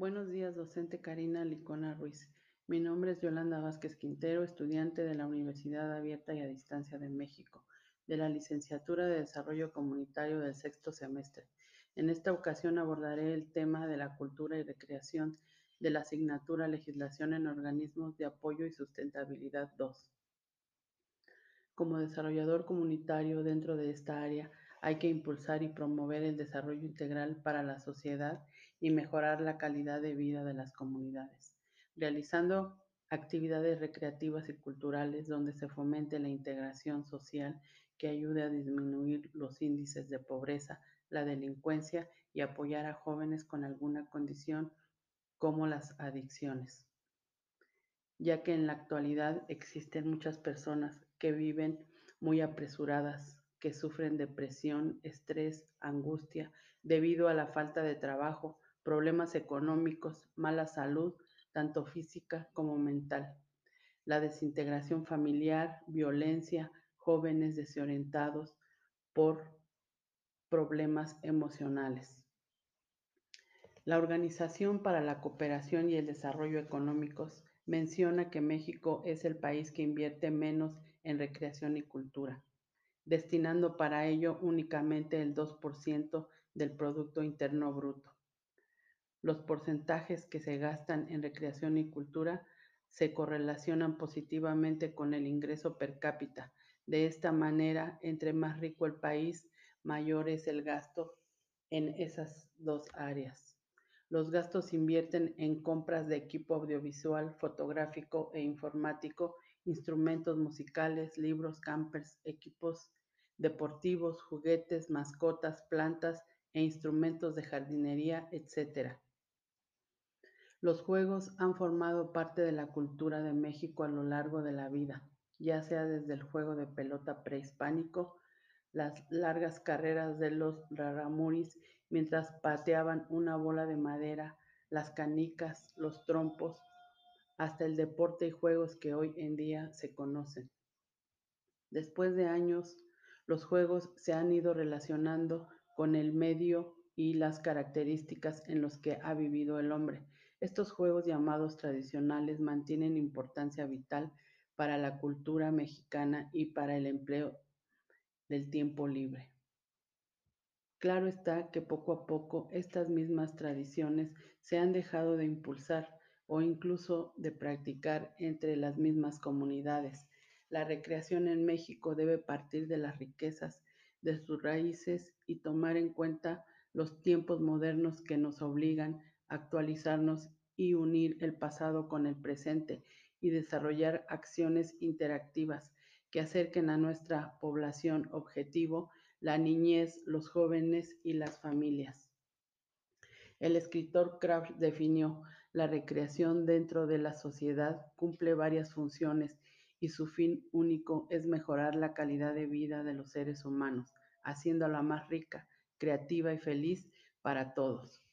Buenos días, docente Karina Licona Ruiz. Mi nombre es Yolanda Vázquez Quintero, estudiante de la Universidad Abierta y a Distancia de México, de la Licenciatura de Desarrollo Comunitario del sexto semestre. En esta ocasión abordaré el tema de la cultura y recreación de la asignatura Legislación en Organismos de Apoyo y Sustentabilidad 2. Como desarrollador comunitario dentro de esta área, hay que impulsar y promover el desarrollo integral para la sociedad y mejorar la calidad de vida de las comunidades, realizando actividades recreativas y culturales donde se fomente la integración social que ayude a disminuir los índices de pobreza, la delincuencia y apoyar a jóvenes con alguna condición como las adicciones, ya que en la actualidad existen muchas personas que viven muy apresuradas, que sufren depresión, estrés, angustia, debido a la falta de trabajo, problemas económicos, mala salud, tanto física como mental, la desintegración familiar, violencia, jóvenes desorientados por problemas emocionales. La Organización para la Cooperación y el Desarrollo Económicos menciona que México es el país que invierte menos en recreación y cultura destinando para ello únicamente el 2% del Producto Interno Bruto. Los porcentajes que se gastan en recreación y cultura se correlacionan positivamente con el ingreso per cápita. De esta manera, entre más rico el país, mayor es el gasto en esas dos áreas. Los gastos invierten en compras de equipo audiovisual, fotográfico e informático instrumentos musicales, libros, campers, equipos deportivos, juguetes, mascotas, plantas e instrumentos de jardinería, etc. Los juegos han formado parte de la cultura de México a lo largo de la vida, ya sea desde el juego de pelota prehispánico, las largas carreras de los raramuris mientras pateaban una bola de madera, las canicas, los trompos, hasta el deporte y juegos que hoy en día se conocen. Después de años, los juegos se han ido relacionando con el medio y las características en los que ha vivido el hombre. Estos juegos llamados tradicionales mantienen importancia vital para la cultura mexicana y para el empleo del tiempo libre. Claro está que poco a poco estas mismas tradiciones se han dejado de impulsar o incluso de practicar entre las mismas comunidades. La recreación en México debe partir de las riquezas de sus raíces y tomar en cuenta los tiempos modernos que nos obligan actualizarnos y unir el pasado con el presente y desarrollar acciones interactivas que acerquen a nuestra población objetivo, la niñez, los jóvenes y las familias. El escritor Kraft definió la recreación dentro de la sociedad cumple varias funciones y su fin único es mejorar la calidad de vida de los seres humanos, haciéndola más rica, creativa y feliz para todos.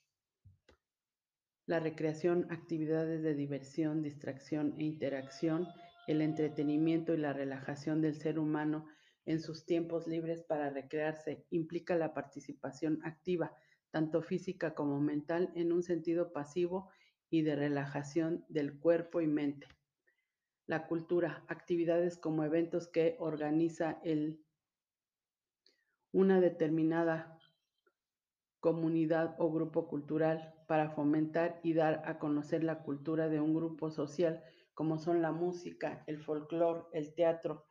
La recreación, actividades de diversión, distracción e interacción, el entretenimiento y la relajación del ser humano en sus tiempos libres para recrearse implica la participación activa, tanto física como mental, en un sentido pasivo y de relajación del cuerpo y mente. La cultura, actividades como eventos que organiza el, una determinada comunidad o grupo cultural para fomentar y dar a conocer la cultura de un grupo social, como son la música, el folclore, el teatro,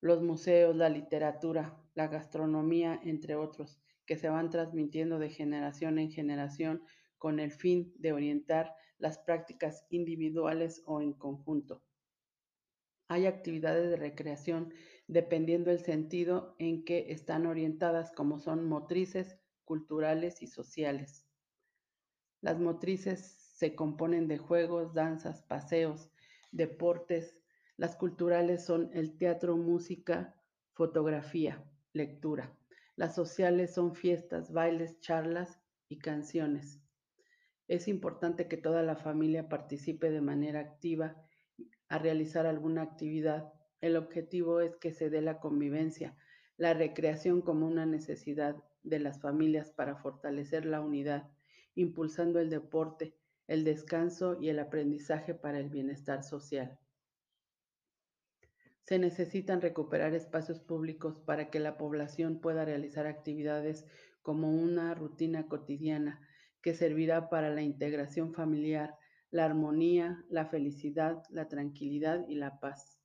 los museos, la literatura, la gastronomía, entre otros, que se van transmitiendo de generación en generación con el fin de orientar las prácticas individuales o en conjunto. Hay actividades de recreación dependiendo del sentido en que están orientadas, como son motrices, culturales y sociales. Las motrices se componen de juegos, danzas, paseos, deportes. Las culturales son el teatro, música, fotografía, lectura. Las sociales son fiestas, bailes, charlas y canciones. Es importante que toda la familia participe de manera activa a realizar alguna actividad. El objetivo es que se dé la convivencia, la recreación como una necesidad de las familias para fortalecer la unidad impulsando el deporte, el descanso y el aprendizaje para el bienestar social. Se necesitan recuperar espacios públicos para que la población pueda realizar actividades como una rutina cotidiana que servirá para la integración familiar, la armonía, la felicidad, la tranquilidad y la paz.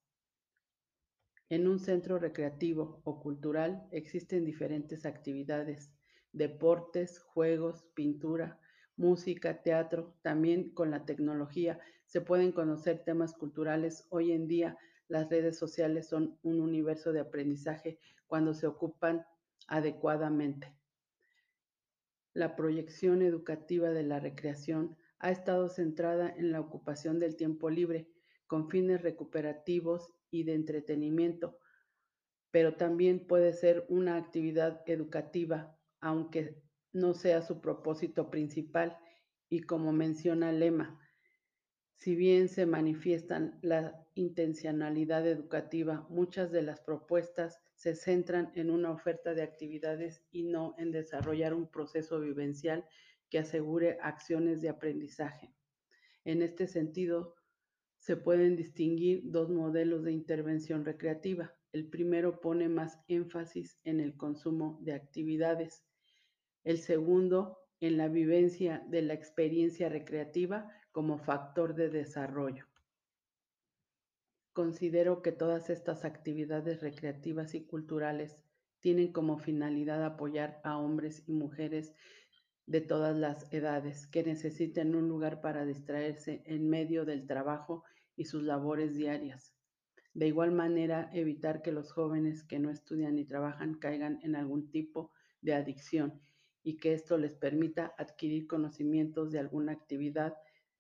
En un centro recreativo o cultural existen diferentes actividades, deportes, juegos, pintura, música, teatro, también con la tecnología se pueden conocer temas culturales. Hoy en día las redes sociales son un universo de aprendizaje cuando se ocupan adecuadamente. La proyección educativa de la recreación ha estado centrada en la ocupación del tiempo libre con fines recuperativos y de entretenimiento, pero también puede ser una actividad educativa, aunque no sea su propósito principal y como menciona el lema, si bien se manifiestan la intencionalidad educativa, muchas de las propuestas se centran en una oferta de actividades y no en desarrollar un proceso vivencial que asegure acciones de aprendizaje. En este sentido, se pueden distinguir dos modelos de intervención recreativa. El primero pone más énfasis en el consumo de actividades. El segundo, en la vivencia de la experiencia recreativa como factor de desarrollo. Considero que todas estas actividades recreativas y culturales tienen como finalidad apoyar a hombres y mujeres de todas las edades que necesiten un lugar para distraerse en medio del trabajo y sus labores diarias. De igual manera, evitar que los jóvenes que no estudian ni trabajan caigan en algún tipo de adicción y que esto les permita adquirir conocimientos de alguna actividad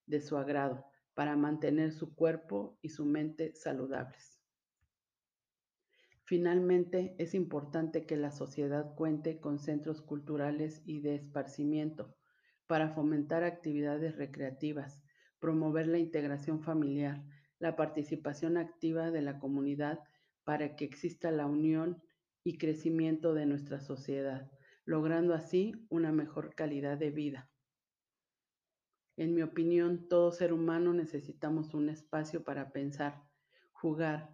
de su agrado para mantener su cuerpo y su mente saludables. Finalmente, es importante que la sociedad cuente con centros culturales y de esparcimiento para fomentar actividades recreativas, promover la integración familiar, la participación activa de la comunidad para que exista la unión y crecimiento de nuestra sociedad, logrando así una mejor calidad de vida. En mi opinión, todo ser humano necesitamos un espacio para pensar, jugar,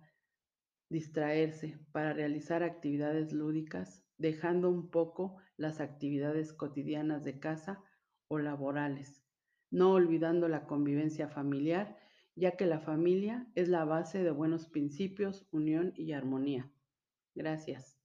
distraerse, para realizar actividades lúdicas, dejando un poco las actividades cotidianas de casa o laborales, no olvidando la convivencia familiar, ya que la familia es la base de buenos principios, unión y armonía. Gracias.